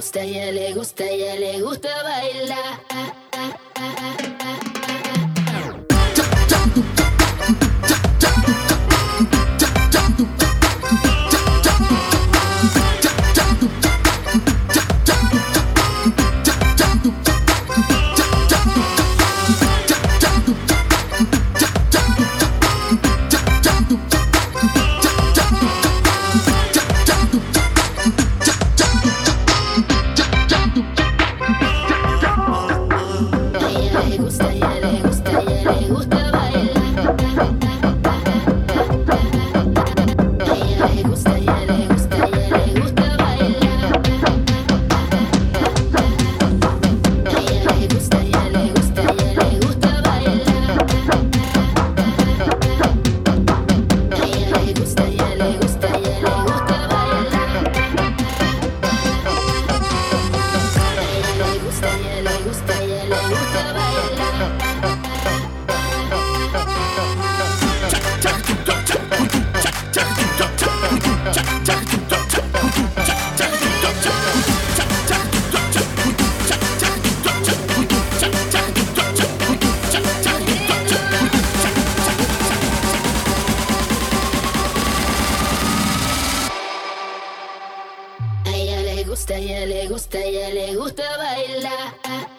gusta, ya le gusta, ya le gusta bailar. Gusta, a ella le gusta, a ella le gusta gusta, a ella le gusta, gusta bailar. A le gusta, a ella le gusta, a ella le gusta bailar. A le gusta, a ella le gusta, a ella le gusta bailar. A le gusta, a ella le gusta, a ella le gusta gusta, a ella le gusta, a ella le gusta bailar.